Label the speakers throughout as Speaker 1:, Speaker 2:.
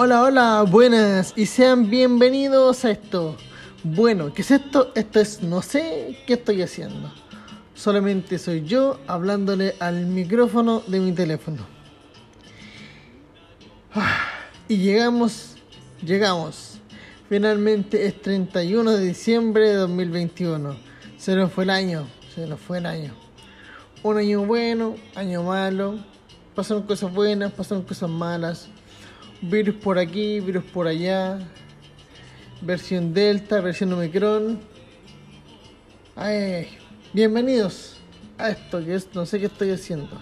Speaker 1: Hola, hola, buenas y sean bienvenidos a esto. Bueno, ¿qué es esto? Esto es no sé qué estoy haciendo. Solamente soy yo hablándole al micrófono de mi teléfono. Ah, Y llegamos, llegamos. Finalmente es 31 de diciembre de 2021. Se nos fue el año, se nos fue el año. Un año bueno, año malo. Pasaron cosas buenas, pasaron cosas malas. Virus por aquí, virus por allá. Versión Delta, versión Omicron. Ay, bienvenidos a esto que es, no sé qué estoy haciendo.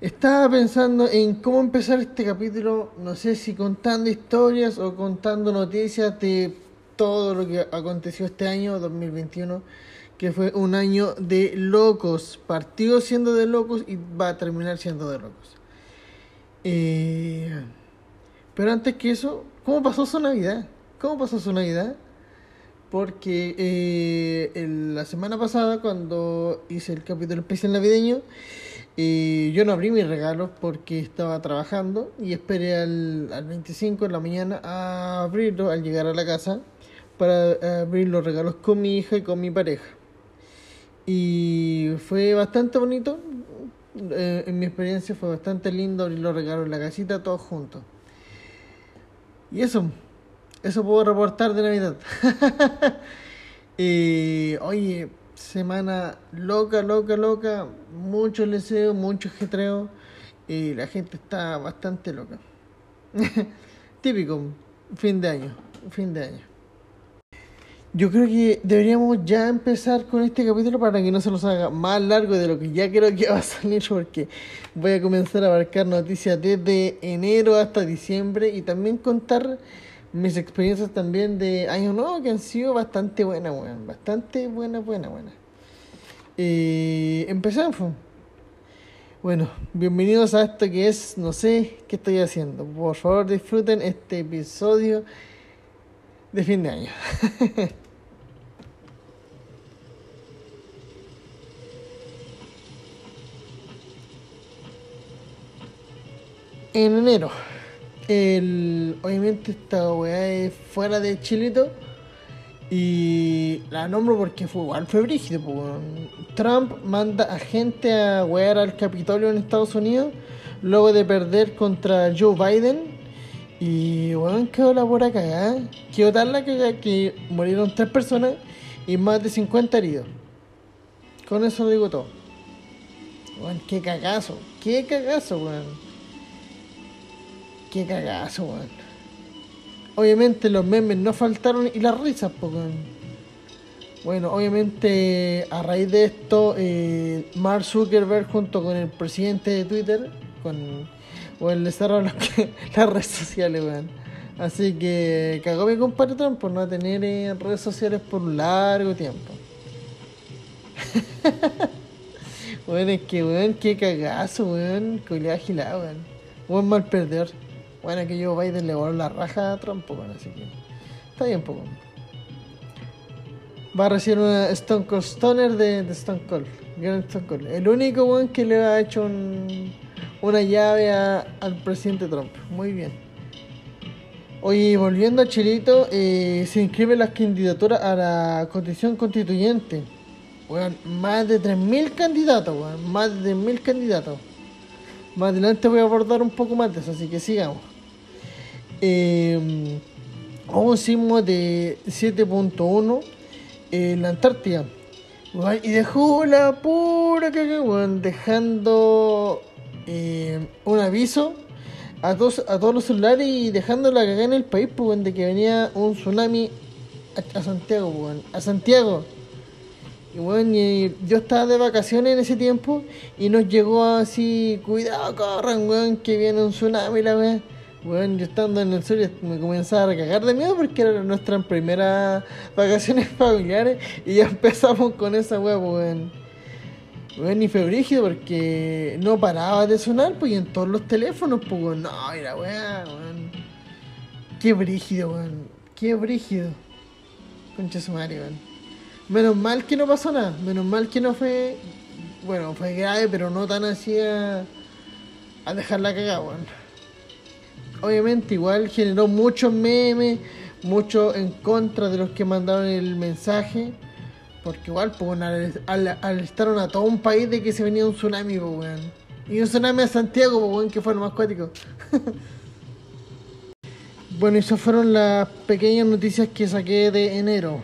Speaker 1: Estaba pensando en cómo empezar este capítulo, no sé si contando historias o contando noticias de todo lo que aconteció este año 2021, que fue un año de locos. Partió siendo de locos y va a terminar siendo de locos. Eh, pero antes que eso, ¿cómo pasó su Navidad? ¿Cómo pasó su Navidad? Porque eh, el- la semana pasada, cuando hice el capítulo especial navideño, eh, yo no abrí mis regalos porque estaba trabajando y esperé al, al 25 de la mañana a abrirlo al llegar a la casa para abrir los regalos con mi hija y con mi pareja. Y fue bastante bonito. Eh, en mi experiencia fue bastante lindo abrir los regalos en la casita todos juntos. Y eso, eso puedo reportar de Navidad. Eh, oye, semana loca, loca, loca. Mucho leseo, mucho jetreo. Y la gente está bastante loca. Típico, fin de año, fin de año. Yo creo que deberíamos ya empezar con este capítulo para que no se nos haga más largo de lo que ya creo que va a salir porque voy a comenzar a abarcar noticias desde enero hasta diciembre y también contar mis experiencias también de año nuevo que han sido bastante buenas, weón. Bastante buenas, buenas, buenas. Eh, empezamos. Bueno, bienvenidos a esto que es, no sé qué estoy haciendo. Por favor disfruten este episodio de fin de año. en enero, el, obviamente esta weá es fuera de Chilito y la nombro porque fue igual, fue brígido. Trump manda a gente a wear al Capitolio en Estados Unidos luego de perder contra Joe Biden. Y weón, quedó la pura cagada. Quedó tal la cagada que murieron tres personas y más de 50 heridos. Con eso lo digo todo. Weón, qué cagazo, qué cagazo, weón. Qué cagazo, weón. Obviamente los memes no faltaron y las risas, pues. Bueno, obviamente a raíz de esto, eh, Mark Zuckerberg junto con el presidente de Twitter, con, bueno, le cerraron las, redes sociales, weón. Así que cagó mi compadre Trump por no tener eh, redes sociales por un largo tiempo. Bueno, es que, weón, qué cagazo, weón. Culeado agilado, weón. Buen mal perdedor. Bueno, que Joe Biden le voló la raja a Trump, pues, weón, así que. Está bien, poco. Va a recibir una Stone Cold Stoner de, Stone Cold. Gran Stone Cold. El único, weón, que le ha hecho un- una llave al presidente Trump. Muy bien. Oye, volviendo a Chilito, eh, se inscriben las candidaturas a la constitución constituyente. Weón, más de 3.000 candidatos, weón. Más de 3.000 candidatos. Más adelante voy a abordar un poco más de eso, así que sigamos. Eh, hubo un sismo de 7.1 en la Antártida. Y dejó la pura caga, weón, dejando eh, un aviso a todos, a todos los celulares y dejando la cagada en el país, pues, de que venía un tsunami a, a Santiago, a Santiago. Y bueno, yo estaba de vacaciones en ese tiempo y nos llegó así, cuidado, corran, que viene un tsunami, la weón. Weón, yo estando en el sur me comenzaba a cagar de miedo porque eran nuestras primeras vacaciones familiares y ya empezamos con esa weón, weón. Weón, y fue brígido porque no paraba de sonar, pues, y en todos los teléfonos, pues. No, mira, weón, weón. Qué brígido, weón. Qué brígido. Concha su madre. Menos mal que no pasó nada. Menos mal que no fue. Bueno, fue grave, pero no tan así a, a dejar la cagada, weón. Obviamente igual generó muchos memes, mucho en contra de los que mandaron el mensaje. Porque igual, pues, al, al, a todo un país de que se venía un tsunami, pues. Y un tsunami a Santiago, pues, weón, que fue lo más cuático. bueno, esas fueron las pequeñas noticias que saqué de enero.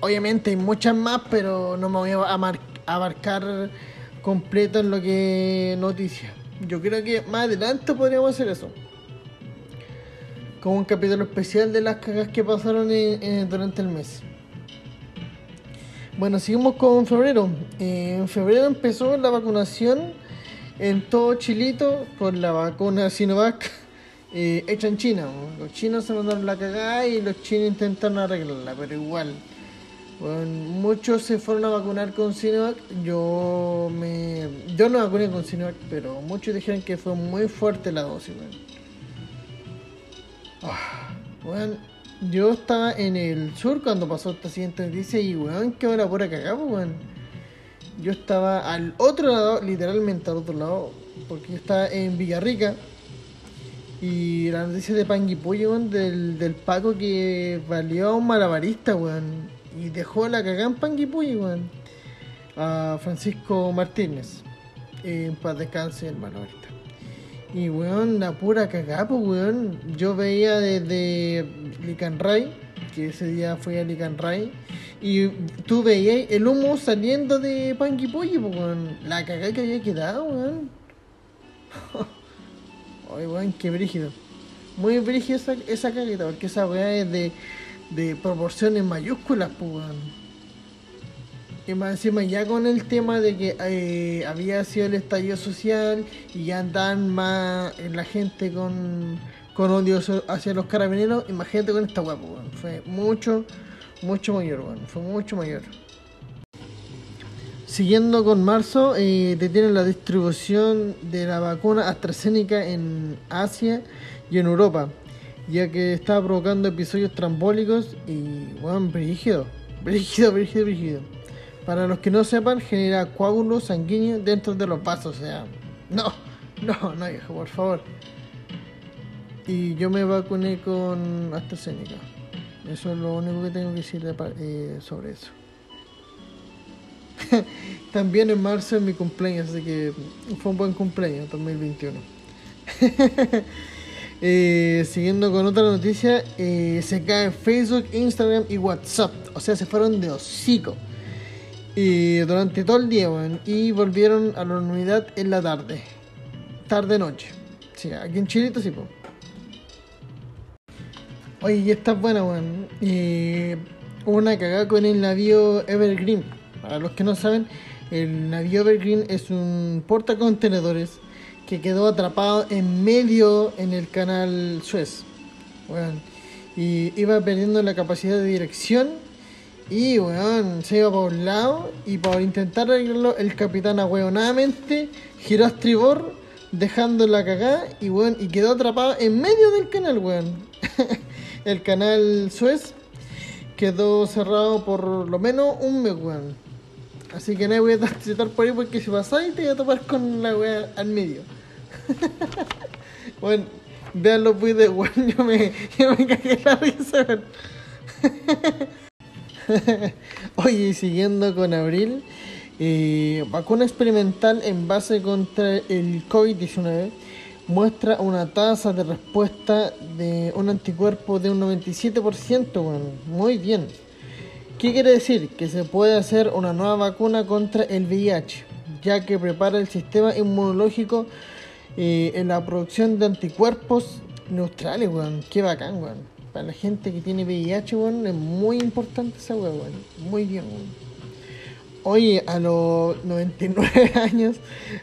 Speaker 1: Obviamente hay muchas más, pero no me voy a abarcar completo en lo que noticias. Yo creo que más adelante podríamos hacer eso. Como un capítulo especial de las cagas que pasaron durante el mes. Bueno, seguimos con febrero. Eh, en febrero empezó la vacunación en todo Chilito con la vacuna Sinovac eh, hecha en China. Los chinos se mandaron la cagada y los chinos intentaron arreglarla, pero igual. Muchos se fueron a vacunar con Sinovac. Yo me yo no vacuné con Sinovac, pero muchos dijeron que fue muy fuerte la dosis. Ah, yo estaba en el sur cuando pasó esta siguiente noticia y weón, qué hora pura cagada, weón. Yo estaba al otro lado, literalmente al otro lado, porque yo estaba en Villarrica. Y la noticia de Panguipulli, weón, del, del Paco que valió a un malabarista, weón. Y dejó la cagada en Panguipulli, weón. A Francisco Martínez. En paz descanse malabarista. Y weón, la pura cagada, pues weón. Yo veía desde Licanray, que ese día fui a Licanray, y tú veías el humo saliendo de Panguipollo, pues weón. La cagada que había quedado, weón. Ay, weón, qué brígido. Muy brígido esa, esa cagueta, porque esa weá es de, de proporciones mayúsculas, pues weón. Y más encima ya con el tema de que eh, había sido el estallido social y ya andan más en la gente con, con odio hacia los carabineros, imagínate con esta guapo, fue mucho, mucho mayor, bueno, fue mucho mayor. Siguiendo con marzo, eh, detienen la distribución de la vacuna AstraZeneca en Asia y en Europa, ya que estaba provocando episodios trambólicos y, bueno, brígido, brígido, brígido, brígido. Para los que no sepan, genera coágulos sanguíneos dentro de los vasos. O sea, no, no, no, hijo, por favor. Y yo me vacuné con AstraZeneca. Eso es lo único que tengo que decir eh, sobre eso. También en marzo es mi cumpleaños, así que fue un buen cumpleaños 2021. eh, siguiendo con otra noticia, eh, se cae Facebook, Instagram y WhatsApp. O sea, se fueron de hocico. Y durante todo el día, weón. Y volvieron a la unidad en la tarde. Tarde-noche. Sí, aquí en Chilito sí, po. Oye, y esta es buena, weón. Y una cagada con el navío Evergreen. Para los que no saben, el navío Evergreen es un portacontenedores que quedó atrapado en medio en el canal Suez. Weón. Y iba perdiendo la capacidad de dirección y weón, se iba por un lado y por intentar arreglarlo, el capitán ahueonadamente giró a estribor, dejando la cagada y weón, y quedó atrapado en medio del canal, weón. el canal Suez quedó cerrado por lo menos un mes, weón. Así que no voy a transitar por ahí porque si pasáis te voy a topar con la weá al medio. bueno, vean los videos, weón, yo me, yo me cagué la risa, weón. Oye, siguiendo con abril, eh, vacuna experimental en base contra el COVID-19 muestra una tasa de respuesta de un anticuerpo de un 97%. Bueno, muy bien. ¿Qué quiere decir? Que se puede hacer una nueva vacuna contra el VIH, ya que prepara el sistema inmunológico eh, en la producción de anticuerpos neutrales, weón. Qué bacán, weón para la gente que tiene VIH, bueno, es muy importante esa bueno. Muy bien, Oye, a los 99 años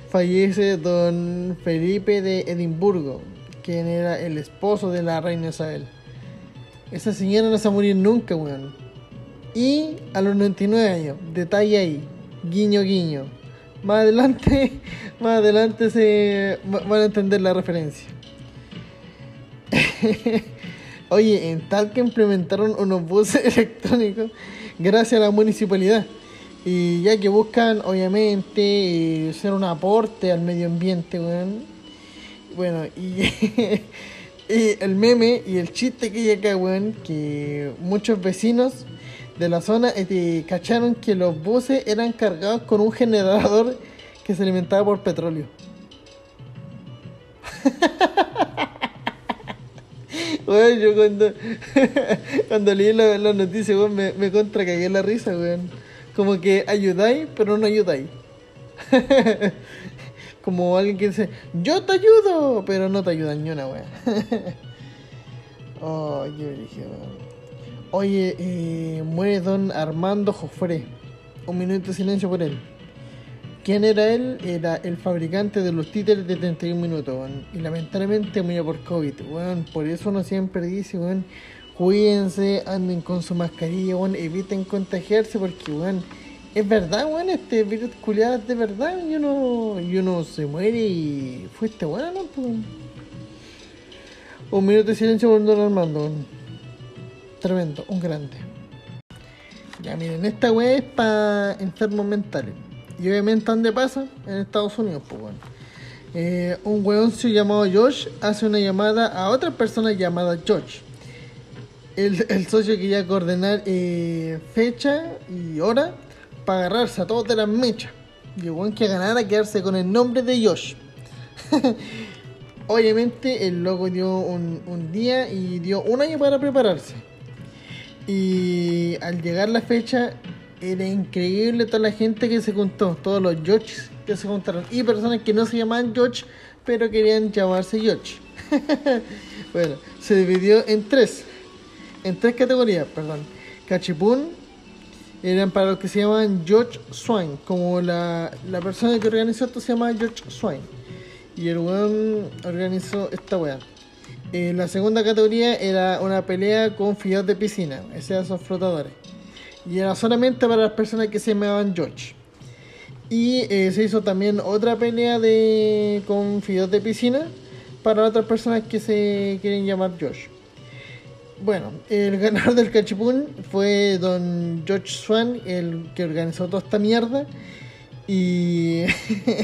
Speaker 1: fallece don Felipe de Edimburgo, quien era el esposo de la reina Isabel. Esa señora no se va a morir nunca, weón. Y a los 99 años, detalle ahí, guiño guiño. Más adelante, más adelante se van a entender la referencia. Oye, en tal que implementaron unos buses electrónicos gracias a la municipalidad. Y ya que buscan, obviamente, eh, ser un aporte al medio ambiente, Bueno, y el meme y el chiste que hay acá, weón, que muchos vecinos de la zona eh, cacharon que los buses eran cargados con un generador que se alimentaba por petróleo. Weón, yo cuando, cuando leí la, la noticia, weón, me, me contra cagué la risa, weón. Como que ayudáis, pero no ayudáis. Como alguien que dice, yo te ayudo, pero no te ayudan ni una, weón. oh, qué Oye, eh, muere don Armando Jofre. Un minuto de silencio por él. ¿Quién era él? Era el fabricante de los títeres de 31 minutos, weón. Y lamentablemente murió por COVID, weón. Por eso uno siempre dice, weón, cuídense, anden con su mascarilla, weón, eviten contagiarse porque, weón, es verdad, weón, este virus culiado es de verdad, y uno, y uno se muere y fuiste bueno, ¿no? Pues, un minuto de silencio por Don Armando, weón. Tremendo, un grande. Ya miren, esta weá es para enfermos mentales. Y obviamente, ¿dónde pasa? En Estados Unidos, pues bueno. Eh, un weoncio llamado Josh hace una llamada a otra persona llamada Josh. El, socio quería coordinar eh, fecha y hora para agarrarse a todos de las mechas. Y el que ganara quedarse con el nombre de Josh. Obviamente el loco dio un día y dio un año para prepararse. Y al llegar la fecha, era increíble toda la gente que se contó, todos los George que se contaron, y personas que no se llamaban George, pero querían llamarse George. bueno, se dividió en tres, en tres categorías, perdón. Cachipún eran para los que se llaman George Swain, como la, la persona que organizó esto se llama George Swain. Y el weón organizó esta weá. Eh, la segunda categoría era una pelea con fideos de piscina, esos eran esos flotadores. Y era solamente para las personas que se llamaban George. Y eh, se hizo también otra pelea de con fideos de piscina para otras personas que se quieren llamar George. Bueno, el ganador del cachipún fue don George Swan, el que organizó toda esta mierda. Y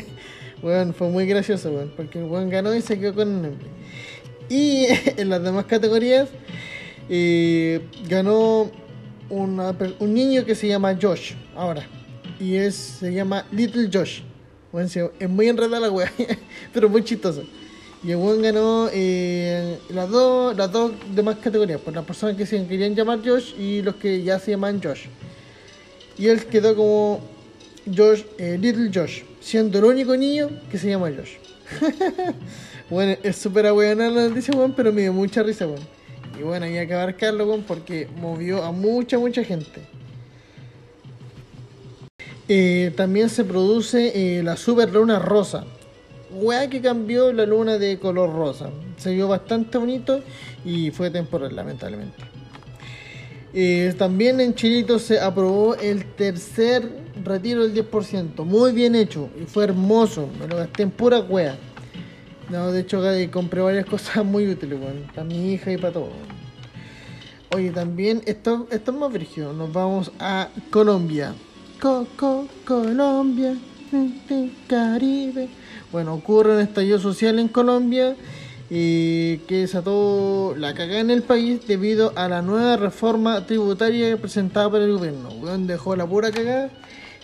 Speaker 1: bueno, fue muy gracioso, bueno, porque el buen ganó y se quedó con el nombre. Y en las demás categorías eh, ganó un niño que se llama Josh ahora. Y es, se llama Little Josh. Bueno, es muy enredada la wea, pero muy chistoso. Y el buen ganó eh, las, dos, las dos demás categorías, por las personas que se querían llamar Josh y los que ya se llaman Josh. Y él quedó como Josh, eh, Little Josh, siendo el único niño que se llama Josh. bueno, es súper buena la noticia, weón, pero me dio mucha risa, weón. Y bueno, hay que abarcarlo, porque movió a mucha, mucha gente. Eh, también se produce eh, la super luna rosa. Weá que cambió la luna de color rosa. Se vio bastante bonito y fue temporal, lamentablemente. Eh, también en Chilito se aprobó el tercer retiro del 10%. Muy bien hecho y fue hermoso. Me lo gasté en pura wea. No, de hecho compré varias cosas muy útiles, bueno, para mi hija y para todo. Oye, también esto, esto es más. Nos vamos a Colombia. Coco, Colombia, Caribe. Bueno, ocurre un estallido social en Colombia y que desató la cagada en el país debido a la nueva reforma tributaria presentada por el gobierno. Dejó la pura cagada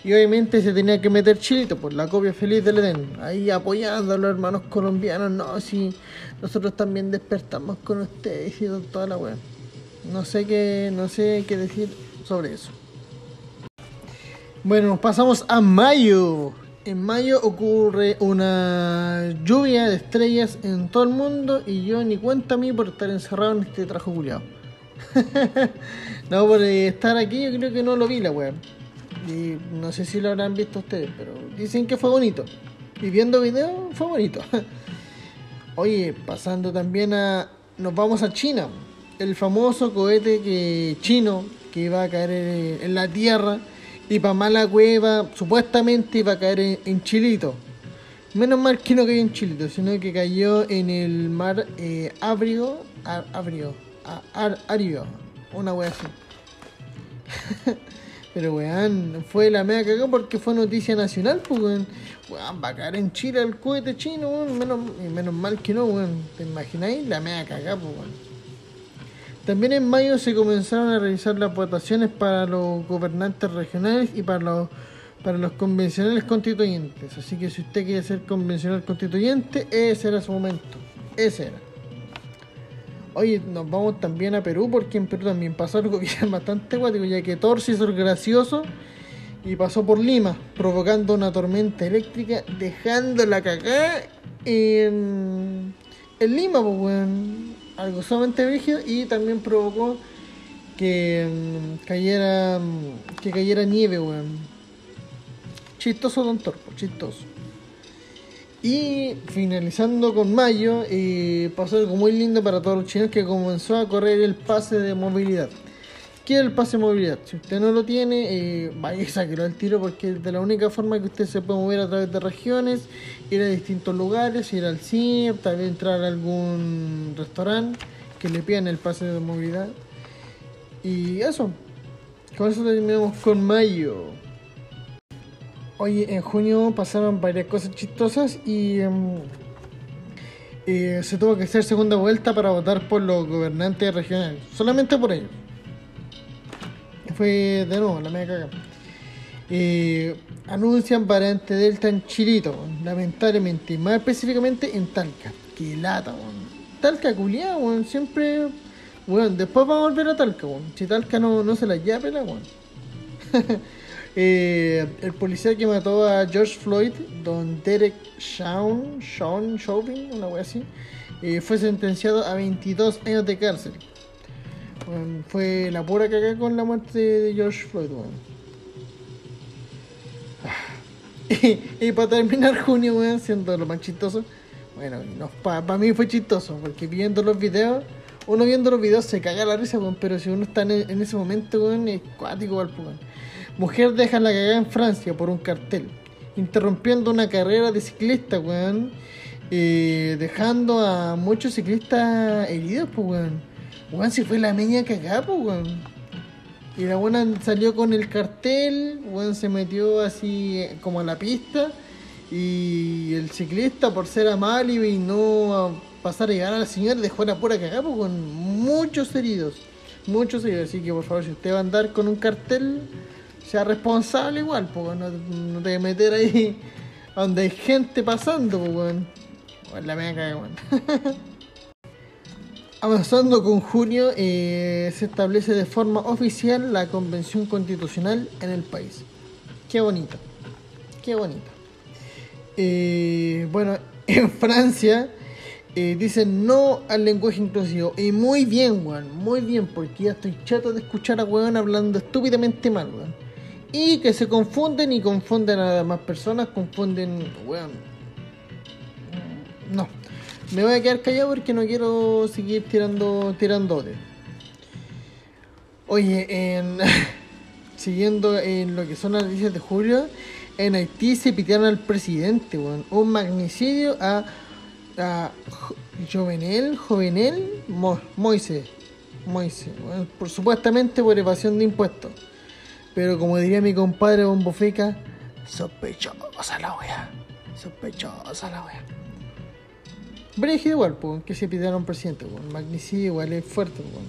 Speaker 1: y obviamente se tenía que meter Chilito por la copia feliz del Edén. Ahí apoyando a los hermanos colombianos. No, si nosotros también despertamos con ustedes y toda la weón. No sé qué, no sé qué decir sobre eso. Bueno, pasamos a mayo. En mayo ocurre una lluvia de estrellas en todo el mundo y yo ni cuenta a mí por estar encerrado en este trajo culiado. no, por estar aquí yo creo que no lo vi la web. Y no sé si lo habrán visto ustedes, pero dicen que fue bonito. Y viendo video fue bonito. Oye, pasando también a... Nos vamos a China. El famoso cohete que chino que iba a caer en la Tierra y para mala cueva, supuestamente iba a caer en, Chilito. Menos mal que no cayó en Chilito, sino que cayó en el mar eh, Abrio, Ario, una wea así. Pero weón, fue la mega cagada porque fue noticia nacional, pues weón. Weón, va a caer en Chile el cohete chino, weón. Menos, menos mal que no, weón. ¿Te imagináis? La mega cagada, pues weón. También en mayo se comenzaron a realizar las votaciones para los gobernantes regionales y para los para los convencionales constituyentes. Así que si usted quiere ser convencional constituyente, ese era su momento. Ese era. Oye, nos vamos también a Perú porque en Perú también pasó algo bien bastante guático, ya que Thor se hizo gracioso y pasó por Lima, provocando una tormenta eléctrica, dejando la cagada en, en Lima, pues, weón. Algo sumamente rígido y también provocó que mm, cayera mm, que cayera nieve, weón. Chistoso Don Thor, pues, chistoso. Y finalizando con mayo, pasó algo muy lindo para todos los chinos que comenzó a correr el pase de movilidad. ¿Qué es el pase de movilidad? Si usted no lo tiene, eh, vaya y sáquelo al tiro porque es de la única forma que usted se puede mover a través de regiones, ir a distintos lugares, ir al cine, tal vez entrar a algún restaurante que le pidan el pase de movilidad. Y eso, con eso terminamos con mayo. Oye, en junio pasaron varias cosas chistosas y em, eh, se tuvo que hacer segunda vuelta para votar por los gobernantes regionales. Solamente por ellos. Fue de nuevo la media caga. Eh, anuncian variante Delta en Chilito, lamentablemente, más específicamente en Talca. Que lata, weón. Talca culiado, weón. Siempre. Bueno, después vamos a volver a Talca, weón. Si Talca no, no se la llave, la weón. Eh, el policía que mató a George Floyd, don Derek Shawn, Sean Chauvin, una wea así, eh, fue sentenciado a 22 años de cárcel. Fue la pura caga con la muerte de George Floyd. Bueno. y, para terminar junio, bueno, siendo lo más chistoso, bueno, no, para mí fue chistoso, porque viendo los videos, uno viendo los videos se caga la risa, pero si uno está en, ese momento, es cuático al Mujer deja la cagada en Francia por un cartel, interrumpiendo una carrera de ciclistas, weón. Dejando a muchos ciclistas heridos, pues, weón. Weón, si fue la meña cagada, pues, weón. Y la buena salió con el cartel, weón, se metió así eh, como a la pista. Y el ciclista, por ser amable y no pasar a llegar a la señora, dejó la pura cagada, pues, con muchos heridos. Muchos heridos. Así que, por favor, si usted va a andar con un cartel sea responsable igual, porque no, no te meter ahí donde hay gente pasando, weón. la mega cae, weón. Avanzando con junio, eh, se establece de forma oficial la convención constitucional en el país. Qué bonito, qué bonito. Eh, bueno, en Francia eh, dicen no al lenguaje inclusivo. Y muy bien, weón, muy bien, porque ya estoy chato de escuchar a weón hablando estúpidamente mal, weón. Y que se confunden y confunden a las demás personas, confunden, weón. No, me voy a quedar callado porque no quiero seguir tirando, tirando de. Oye, en, siguiendo en lo que son las noticias de julio, en Haití se pitearon al presidente, weón. Un magnicidio a, a Jovenel, Jovenel Moise, Moise, por supuestamente por evasión de impuestos. Pero como diría mi compadre Bombofica, sospechosa la wea. Sospechosa la wea. Brígido igual, pues, que se pidieron presidente. Magnicidio igual es fuerte, pues.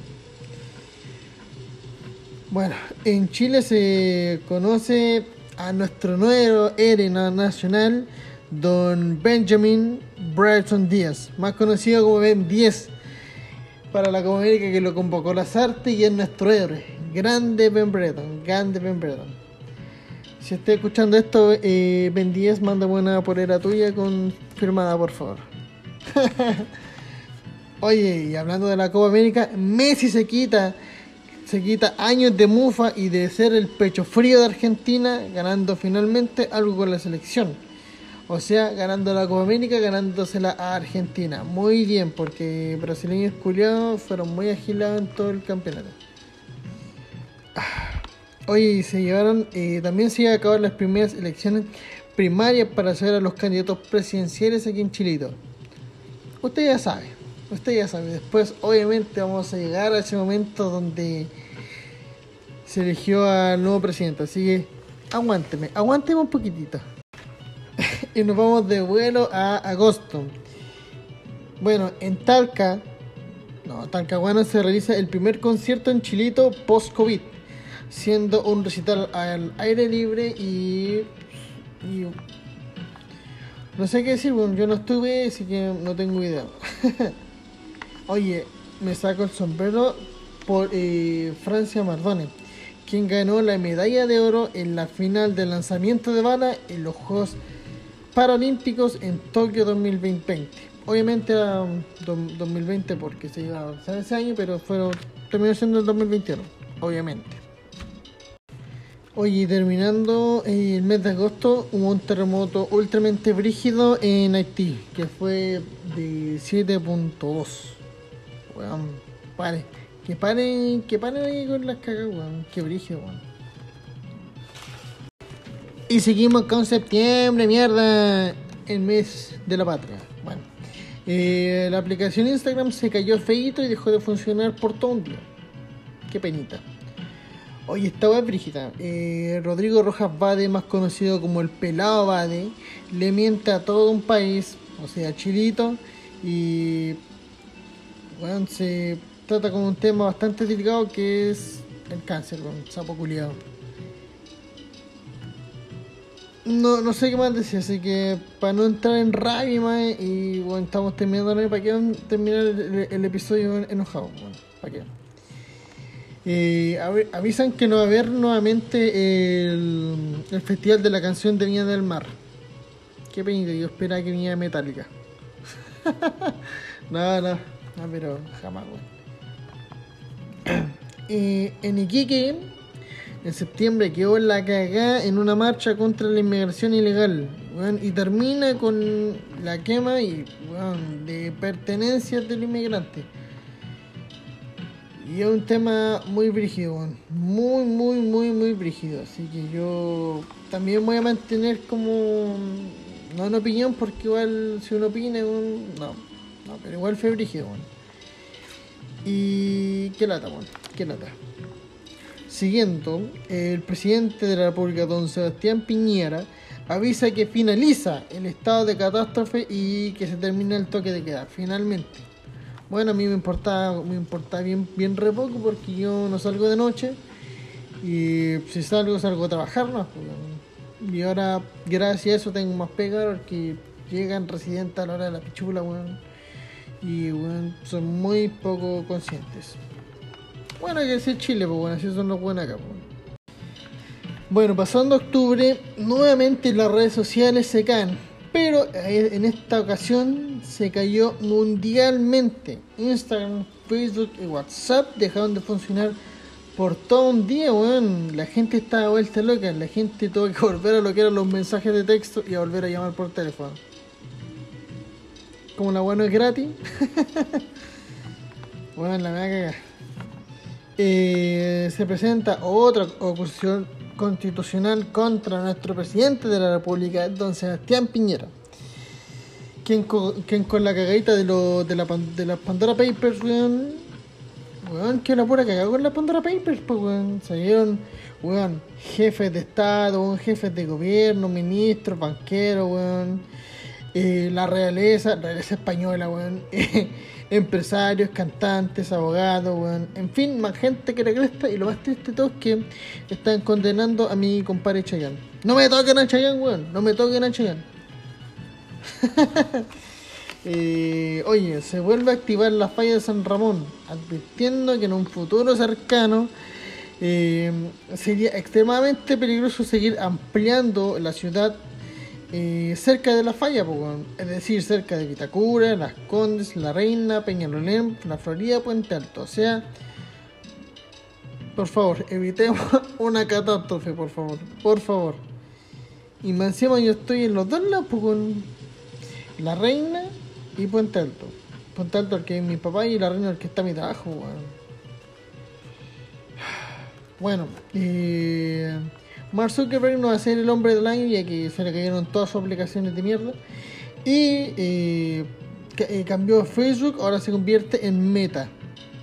Speaker 1: Bueno, en Chile se conoce a nuestro nuevo héroe nacional, don Benjamin Brighton Díaz, más conocido como Ben 10 para la comedia que lo convocó las artes y es nuestro héroe. Grande Ben Breton, grande Ben Breton. Si está escuchando esto, eh, Ben 10, manda buena polera tuya con firmada, por favor. Oye, y hablando de la Copa América, Messi se quita, se quita años de mufa y de ser el pecho frío de Argentina, ganando finalmente algo con la selección. O sea, ganando la Copa América, ganándosela a Argentina. Muy bien, porque brasileños culiados fueron muy agilados en todo el campeonato. Oye, se llevaron, eh, también se iban a acabar las primeras elecciones primarias para saber a los candidatos presidenciales aquí en Chilito. Usted ya sabe, usted ya sabe. Después, obviamente, vamos a llegar a ese momento donde se eligió al nuevo presidente. Así que aguánteme, aguánteme un poquitito. y nos vamos de vuelo a agosto. Bueno, en Talca, no, Talcahuano se realiza el primer concierto en Chilito post-COVID, siendo un recital al aire libre y, no sé qué decir, bueno, yo no estuve, así que no tengo idea. Oye, me saco el sombrero por eh, Francia Mardone, quien ganó la medalla de oro en la final de lanzamiento de bala en los Juegos Paralímpicos en Tokio 2020. Obviamente era 2020 porque se iba a avanzar ese año, pero fueron, terminó siendo el 2021, obviamente. Oye, terminando el mes de agosto, hubo un terremoto ultramente brígido en Haití, que fue de 7.2. Weón, pare. Que paren, que paren ahí con las cagas, weón. Que brígido. Y seguimos con septiembre, mierda. El mes de la patria. Bueno. Eh, la aplicación Instagram se cayó feito y dejó de funcionar por todo un día. Qué penita. Oye, esta web Brígida. Eh, Rodrigo Rojas Bade, más conocido como el pelado Bade, le miente a todo un país, o sea, Chilito, y bueno, se trata con un tema bastante delicado que es el cáncer, con sapo culiado. No, no sé qué más decir, así que para no entrar en rabia más, y bueno, estamos terminando, ¿para qué terminar el, el episodio enojado? Bueno, ¿para qué? Eh, avisan que no va a haber nuevamente el, Festival de la Canción de Viña del Mar. Qué penita, yo esperaba que viniera Metallica. no, no, no, pero jamás, eh, en Iquique, en septiembre, quedó la cagada en una marcha contra la inmigración ilegal. y termina con la quema y, de pertenencias del inmigrante. Y es un tema muy brígido, muy, muy, muy, muy brígido. Así que yo también voy a mantener como. No una opinión, porque igual si uno opina, no, no, pero igual fue brígido, bueno. Y. ¿Qué lata, bueno? ¿Qué lata? Siguiendo, el presidente de la República, don Sebastián Piñera, avisa que finaliza el estado de catástrofe y que se termina el toque de queda, finalmente. Bueno, a mí me importa, me importa bien, bien re poco porque yo no salgo de noche y si salgo, salgo a trabajar más. Pues, y ahora, gracias a eso, tengo más pega porque llegan residentes a la hora de la pichula, weón. Y bueno, son muy poco conscientes. Bueno, que es Chile, pues bueno, así son los buenos acá, pues. Bueno, pasando octubre, nuevamente las redes sociales se caen pero eh, en esta ocasión se cayó mundialmente. Instagram, Facebook y WhatsApp dejaron de funcionar por todo un día, weón. La gente estaba vuelta loca. La gente tuvo que volver a lo que eran los mensajes de texto y a volver a llamar por teléfono. Como la bueno es gratis. bueno, la me va eh, se presenta otra oposición constitucional contra nuestro presidente de la República, don Sebastián Piñera. Quien con, la cagadita de, lo, de, la, de las Pandora Papers, weón. Weón, que la pura cagada con las Pandora Papers, pues, weón. Salieron, weón, jefes de Estado, jefes de gobierno, ministros, banqueros, weón. Eh, la realeza, realeza española, weón. empresarios, cantantes, abogados, weón. En fin, más gente que la. Y lo más triste todo es que están condenando a mi compadre Chayanne. No me toquen a Chayanne, weón. No me toquen a Chayanne. eh, oye, se vuelve a activar la falla de San Ramón, advirtiendo que en un futuro cercano eh, sería extremadamente peligroso seguir ampliando la ciudad eh, cerca de la falla, es decir, cerca de Vitacura, Las Condes, La Reina, Peñalolén, La Florida, Puente Alto. O sea, por favor, evitemos una catástrofe, por favor, por favor. Y más encima yo estoy en los dos lados, con La Reina y Puente Alto. Puente Alto, el que es mi papá, y La Reina, el que está mi trabajo, Bueno, eh. Mark Zuckerberg no va a ser el hombre del año ya que se le cayeron todas sus aplicaciones de mierda. Y eh, eh, cambió Facebook, ahora se convierte en Meta.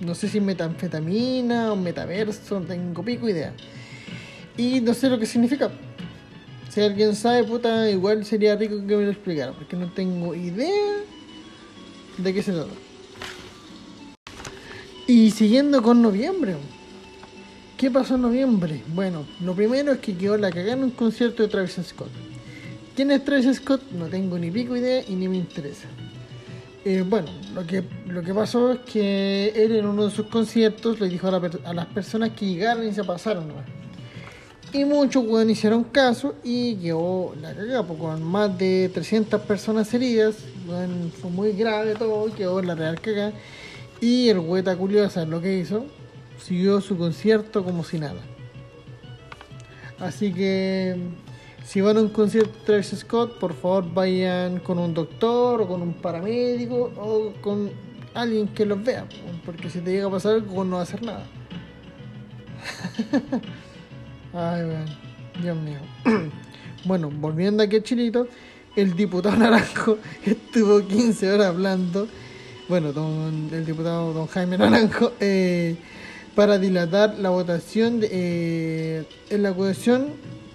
Speaker 1: No sé si metanfetamina o metaverso, no tengo pico idea. Y no sé lo que significa. Si alguien sabe, puta, igual sería rico que me lo explicara, porque no tengo idea de qué se trata. Y siguiendo con noviembre. ¿Qué pasó en noviembre? Bueno, lo primero es que quedó la cagada en un concierto de Travis Scott. ¿Quién es Travis Scott? No tengo ni pico idea y ni me interesa. Eh, bueno, lo que, lo que pasó es que él en uno de sus conciertos le dijo a, las personas que llegaran y se pasaron Y muchos weón hicieron caso y quedó la cagada, pues, con más de 300 personas heridas. fue muy grave todo, quedó la real cagada. Y el hueta curiosa lo que hizo, siguió su concierto como si nada. Así que si van a un concierto de Travis Scott, por favor vayan con un doctor o con un paramédico o con alguien que los vea, porque si te llega a pasar algo no va a hacer nada. Ay, bueno, Dios mío. bueno, volviendo aquí a Chilito, el diputado Naranjo estuvo 15 horas hablando, bueno, el diputado don Jaime Naranjo, eh, para dilatar la votación eh, en la acusación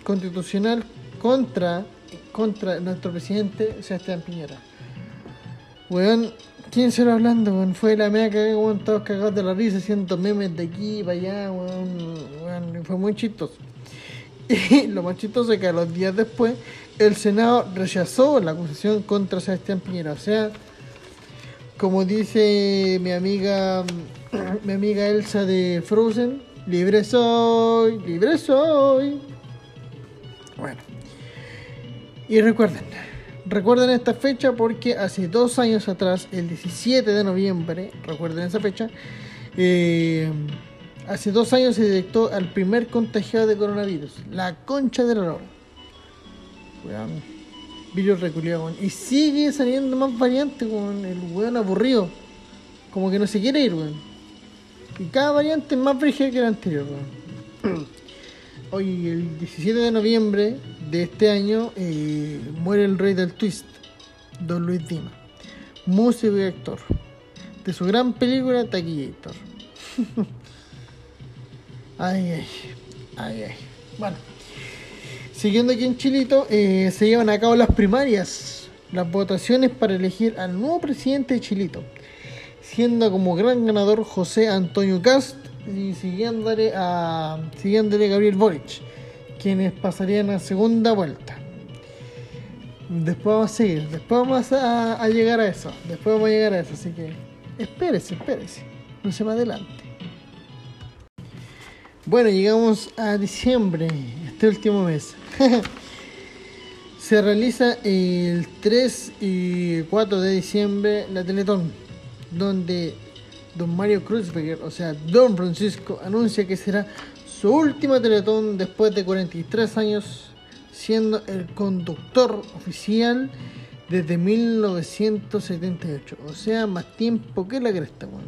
Speaker 1: constitucional contra, contra nuestro presidente Sebastián Piñera. Weón, ¿quién se lo hablando? Fue la mea que weón, todos cagados de la risa haciendo memes de aquí para allá, weón, fue muy chistoso. Y lo más chistoso es que a los días después el Senado rechazó la acusación contra Sebastián Piñera. O sea, como dice mi amiga, mi amiga Elsa de Frozen, libre soy, libre soy. Bueno. Y recuerden, recuerden esta fecha porque hace dos años atrás, el 17 de noviembre, recuerden esa fecha, eh, hace dos años se detectó al primer contagiado de coronavirus, la concha de la lora. virus Y sigue saliendo más variantes, con el weón aburrido. Como que no se quiere ir, weón. Y cada variante es más brígida que la anterior. Hoy, el 17 de noviembre de este año, eh, muere el rey del twist, Don Luis Dima, músico y actor, de su gran película Taquillator. ay, ay, ay, ay. Bueno, siguiendo aquí en Chilito, eh, se llevan a cabo las primarias, las votaciones para elegir al nuevo presidente de Chilito, siendo como gran ganador José Antonio Cast y siguiéndole a siguiéndole Gabriel Boric, quienes pasarían a segunda vuelta. Después vamos a seguir, después vamos a, llegar a eso, después vamos a llegar a eso, así que espérese, espérese, no se va adelante. Bueno, llegamos a diciembre, este último mes. se realiza el 3 y 4 de diciembre la Teletón, donde don Mario Cruzberger, o sea, don Francisco, anuncia que será su última Teletón después de 43 años siendo el conductor oficial desde 1978. O sea, más tiempo que la cresta, weón.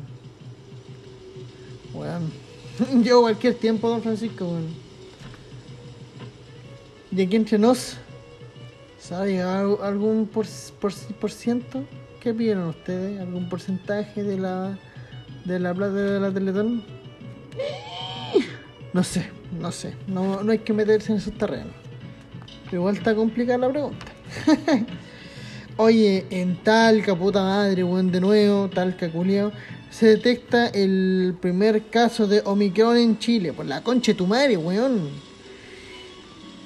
Speaker 1: Bueno. Llevo cualquier tiempo, don Francisco, weón. Y aquí entre nos, ¿sabe algún por, por, por ciento? ¿Qué pidieron ustedes? ¿Algún porcentaje de la de la plata de la Teletón? No sé, no sé. No, no hay que meterse en esos terrenos. Pero igual está complicada la pregunta. Oye, en Talca, puta madre, weón, de nuevo, Talca, culiao, se detecta el primer caso de Omicron en Chile. Por la concha de tu madre, weón.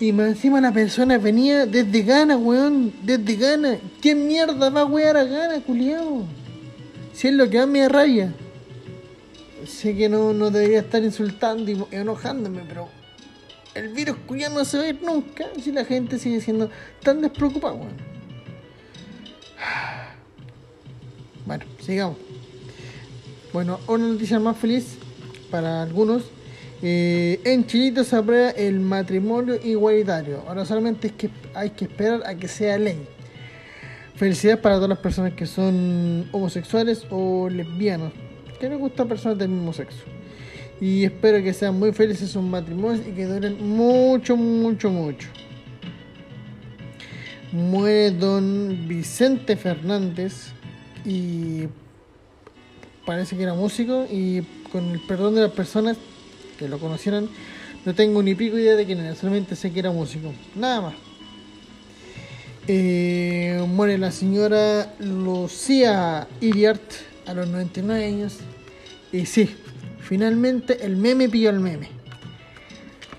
Speaker 1: Y más encima la persona venía desde Ghana, weón, desde Ghana. ¿Qué mierda va a wear a Ghana, culiao? Si es lo que da mi rabia sé que no, debería estar insultando y enojándome, pero el virus ya no se va a ir nunca si la gente sigue siendo tan despreocupada, bueno. sigamos. Bueno, una noticia más feliz para algunos. Eh, en Chilito se aprueba el matrimonio igualitario. Ahora solamente es que hay que esperar a que sea ley. Felicidades para todas las personas que son homosexuales o lesbianos que les gusta personas del mismo sexo. Y espero que sean muy felices sus matrimonios y que duren mucho, mucho, mucho. Muere don Vicente Fernández y parece que era músico y con el perdón de las personas lo conocieran, no tengo ni pico idea de quién era, solamente sé que era músico, nada más. Eh, muere la señora Lucía Iriart a los 99 años. Y sí, finalmente el meme pilló el meme.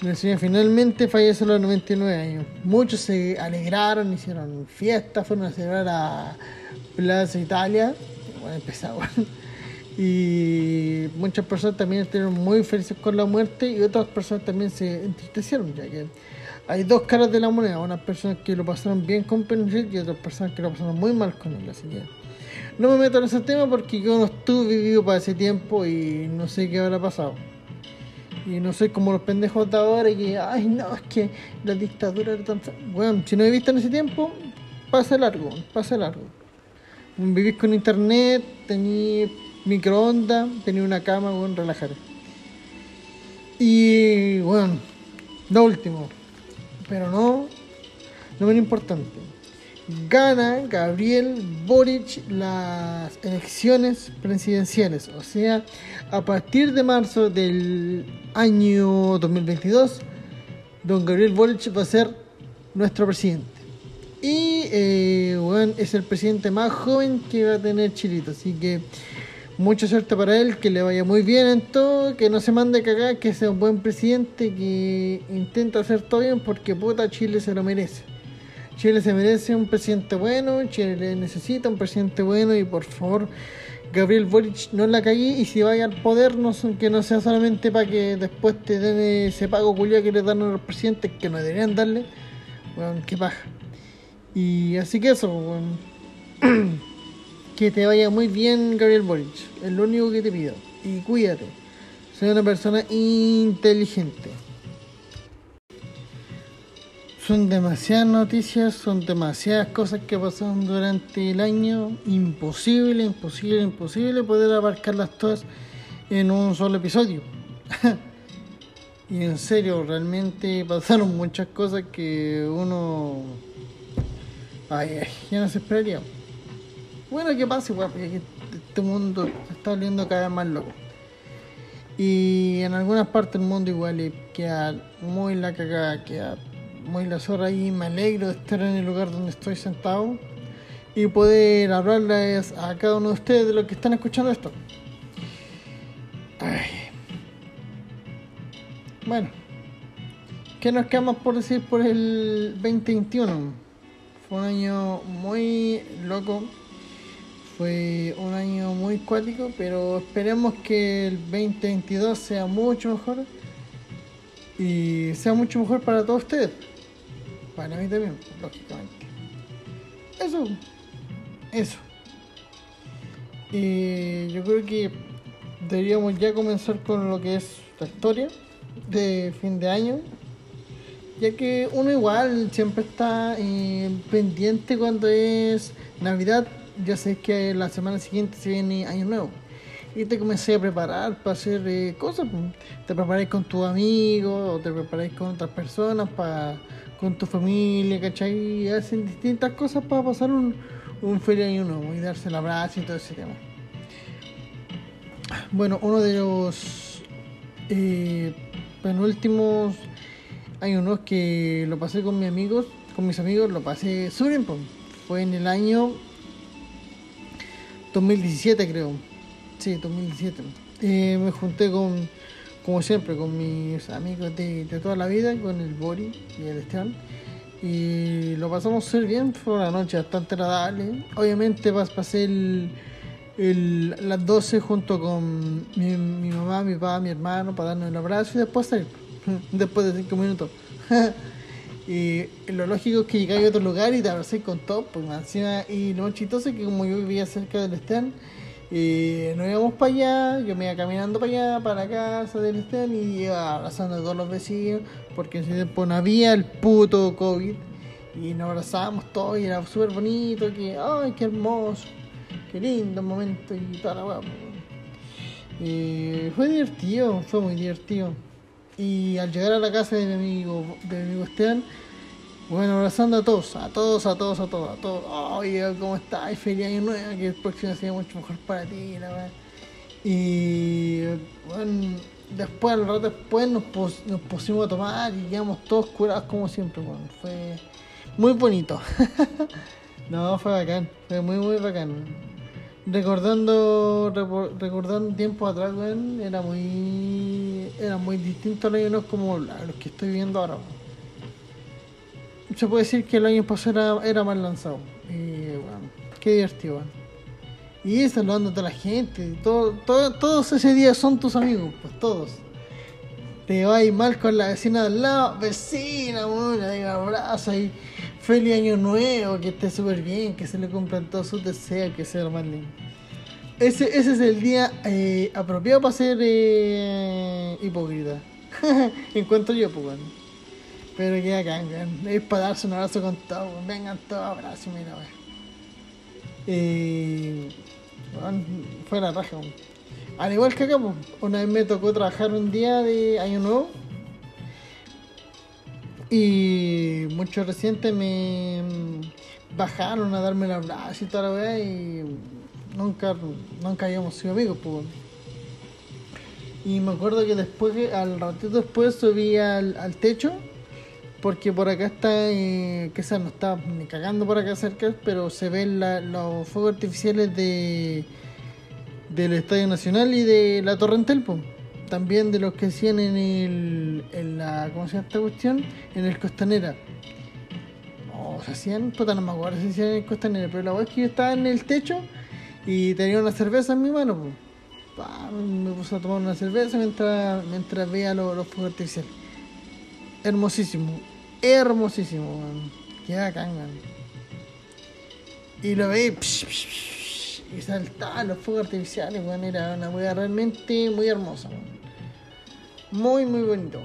Speaker 1: La señora finalmente fallece a los 99 años. Muchos se alegraron, hicieron fiestas, fueron a celebrar a Plaza Italia. Bueno, empezaba. Y muchas personas también estuvieron muy felices con la muerte y otras personas también se entristecieron, ya que hay dos caras de la moneda, unas personas que lo pasaron bien con Pinochet y otras personas que lo pasaron muy mal con él, así que no me meto en ese tema porque yo no estuve vivido para ese tiempo y no sé qué habrá pasado. Y no soy como los pendejos de ahora que, ay no, es que la dictadura era tan... Bueno, si no he visto en ese tiempo, pasa largo, pasa largo. Vivís con internet, tenía microondas, tenía una cama, bueno, relajar. Y bueno, lo último, pero no, no menos importante. Gana Gabriel Boric las elecciones presidenciales, o sea, a partir de marzo del año 2022, don Gabriel Boric va a ser nuestro presidente. Y eh, bueno, es el presidente más joven que va a tener Chilito, así que mucha suerte para él, que le vaya muy bien en todo, que no se mande cagar, que sea un buen presidente, que intenta hacer todo bien, porque puta Chile se lo merece. Chile se merece un presidente bueno, Chile necesita un presidente bueno y por favor, Gabriel Boric no la cagué y si vaya al poder, no, que no sea solamente para que después te den ese pago culiado que le dan a los presidentes que no deberían darle. Bueno, qué paja. Y así que eso, bueno. que te vaya muy bien, Gabriel Boric. Es lo único que te pido. Y cuídate. Soy una persona inteligente. Son demasiadas noticias, son demasiadas cosas que pasaron durante el año. Imposible, imposible, imposible poder abarcarlas todas en un solo episodio. y en serio, realmente pasaron muchas cosas que uno... Ay, ay, ya no se esperaría. Bueno, que pase, weón, porque este mundo se está volviendo cada vez más loco. Y en algunas partes del mundo igual queda muy la cagada, queda muy la zorra y me alegro de estar en el lugar donde estoy sentado y poder hablarles a cada uno de ustedes de lo que están escuchando esto. Ay. Bueno, ¿qué nos queda más por decir por el 2021? Fue un año muy loco fue un año muy cuático, pero esperemos que el 2022 sea mucho mejor y sea mucho mejor para todos ustedes. Para mí también, lógicamente. Eso, eso. Y yo creo que deberíamos ya comenzar con lo que es la historia de fin de año. Ya que uno igual siempre está eh, pendiente cuando es Navidad ya sé que la semana siguiente se viene Año Nuevo. Y te comencé a preparar para hacer eh, cosas. Te preparáis con tus amigos, o te preparáis con otras personas, para, con tu familia, ¿cachai? Y hacen distintas cosas para pasar un, un feliz año nuevo y darse el abrazo y todo ese tema. Bueno, uno de los eh, penúltimos años nuevos que lo pasé con mis amigos, con mis amigos, lo pasé súper bien. Fue en el año 2017 creo. Sí, 2017. Eh, me junté con, como siempre, con mis amigos de, toda la vida, con el Bori y el Esteban. Y lo pasamos súper bien, fue una noche bastante agradable. Obviamente pasé el, el, las 12 junto con mi, mi, mamá, mi papá, mi hermano para darnos el abrazo y después salir. después de 5 minutos. Y lo lógico es que llegáis a otro lugar y te abracé con todo, pues encima, y lo más chistoso es que como yo vivía cerca del stand, y nos íbamos para allá, yo me iba caminando para allá, para casa del stand, y iba abrazando a todos los vecinos, porque en ese tiempo no había el puto COVID, y nos abrazábamos todos, y era súper bonito, que, ay, qué hermoso, qué lindo momento, y toda la Y fue divertido, fue muy divertido. Y al llegar a la casa de mi amigo, de mi amigo Esteban, bueno, abrazando a todos, a todos, a todos, a todos, a todos. Oye, ¿cómo estás? Feliz año nuevo, que el próximo sea mucho mejor para ti, la verdad. Y bueno, después, al rato después, nos, nos pusimos a tomar y quedamos todos curados como siempre. Fue muy bonito. no, fue bacán, fue muy, muy bacán. Recordando, recordando tiempos atrás, weón, era muy, era muy distinto a los años como a los que estoy viviendo ahora. Se puede decir que el año pasado era, era más lanzado. Y bueno, qué divertido, weón. Y saludando a toda la gente. Todo, todo- todos ese día son tus amigos, pues todos. Te vas mal con la vecina de al lado, vecina, weón, ahí ahí. Feliz año nuevo, que esté súper bien, que se le cumplan todos sus deseos, que sea lo más lindo. Ese, ese es el día eh, apropiado para ser eh, hipócrita. Encuentro yo, pues. Pero que weón. Es para darse un abrazo con todos, weón. Vengan todos, abrazos, mira, weón. Eh, weón, fue la raja. Al igual que acá, pues, una vez me tocó trabajar un día de Año Nuevo. Y muchos residentes me bajaron a darme el abrazo y toda la weá y nunca, nunca habíamos sido amigos, pues. Y me acuerdo que después, al ratito después subí al, al techo, porque por acá está, eh, sea, no está ni cagando por acá cerca, pero se ven los fuegos artificiales de del Estadio Nacional y de la Torrentel, po. También de los que hacían en el, en la, ¿cómo se llama esta cuestión? En el Costanera. O se hacían, puta, no me acuerdo si hacían en el Costanera, pero la verdad es que yo estaba en el techo y tenía una cerveza en mi mano. Pa, me puse a tomar una cerveza mientras, mientras veía los, los fuegos artificiales. Hermosísimo, hermosísimo, weón. Qué bacán, weón. Y lo veí psh, psh, psh, y saltaban los fuegos artificiales, weón. Era una weá realmente muy hermosa. Muy, muy bonito.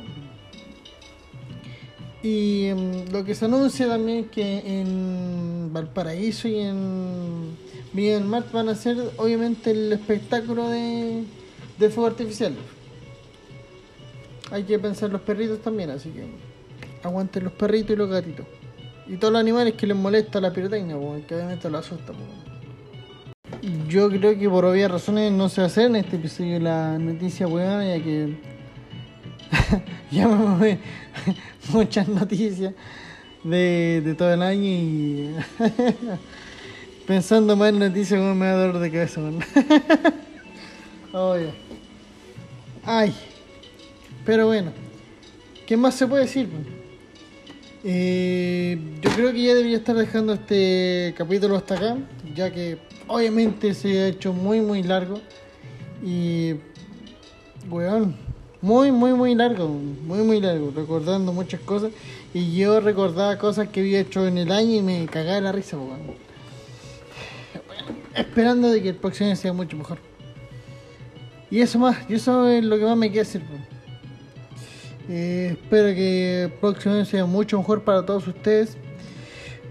Speaker 1: Y em, lo que se anuncia también es que en Valparaíso y en Villa del Mar van a hacer obviamente el espectáculo de, de fuego artificial. Hay que pensar los perritos también, así que aguanten los perritos y los gatitos. Y todos los animales que les molesta la pirotecnia, weón, que obviamente lo asusta. Yo creo que por obvias razones no se va a hacer en este episodio la noticia weón, ya que ya me mamé muchas noticias de, todo el año y pensando más en noticias me da dolor de cabeza. Ay. Pero bueno. ¿Qué más se puede decir? Eh, yo creo que ya debería estar dejando este capítulo hasta acá, ya que obviamente se ha hecho muy muy largo y weón, muy muy muy largo, muy muy largo, recordando muchas cosas y yo recordaba cosas que había hecho en el año y me cagaba la risa. Bueno, esperando de que el próximo año sea mucho mejor. Y eso más, y eso es lo que más me queda weón. Eh, espero que el próximo año sea mucho mejor para todos ustedes.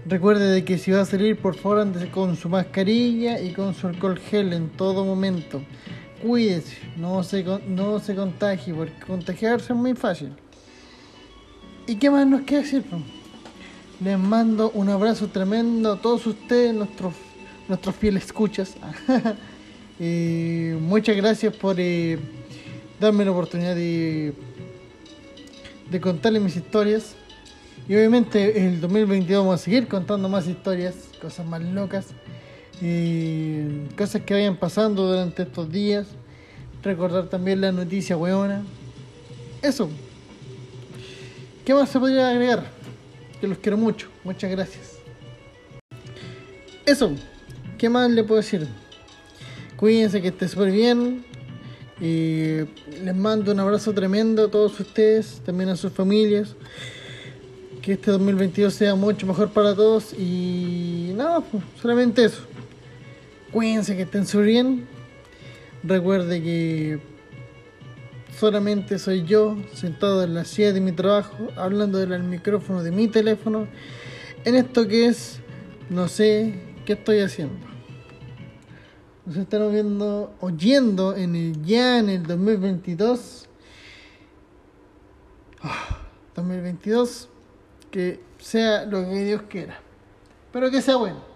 Speaker 1: Recuerde de que si va a salir, por favor, ande con su mascarilla y con su alcohol gel en todo momento. Cuídese, no se, no se contagie, porque contagiarse es muy fácil. ¿Y qué más nos queda decir? Les mando un abrazo tremendo a todos ustedes, nuestros, nuestros fieles escuchas. Eh, muchas gracias por eh, darme la oportunidad de de contarles mis historias. Y obviamente el 2022 vamos a seguir contando más historias, cosas más locas, eh, cosas que vayan pasando durante estos días. Recordar también la noticia weona. Eso. ¿Qué más se podría agregar? Que los quiero mucho. Muchas gracias. Eso. ¿Qué más le puedo decir? Cuídense que esté súper bien. Y les mando un abrazo tremendo a todos ustedes, también a sus familias. Que este 2022 sea mucho mejor para todos. Y nada, pues, solamente eso. Cuídense que estén súper. Recuerde que solamente soy yo sentado en la silla de mi trabajo, hablando del micrófono de mi teléfono. En esto que es, no sé qué estoy haciendo. Nos estamos viendo, oyendo en el ya en el 2022. Ah, 2022. Que sea lo que Dios quiera. Pero que sea bueno.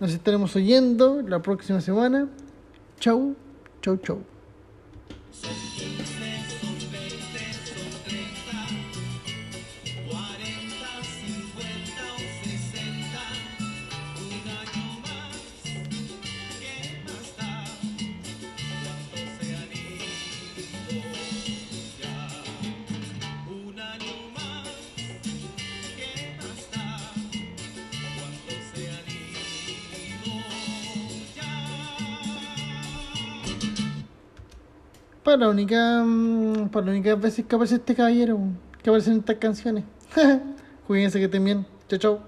Speaker 1: Nos estaremos oyendo la próxima semana. Chau,
Speaker 2: chau, chau. Para la única, mm, para la única veces que aparece este caballero, que aparece en estas canciones. Cuídense que estén bien. Chao, chao.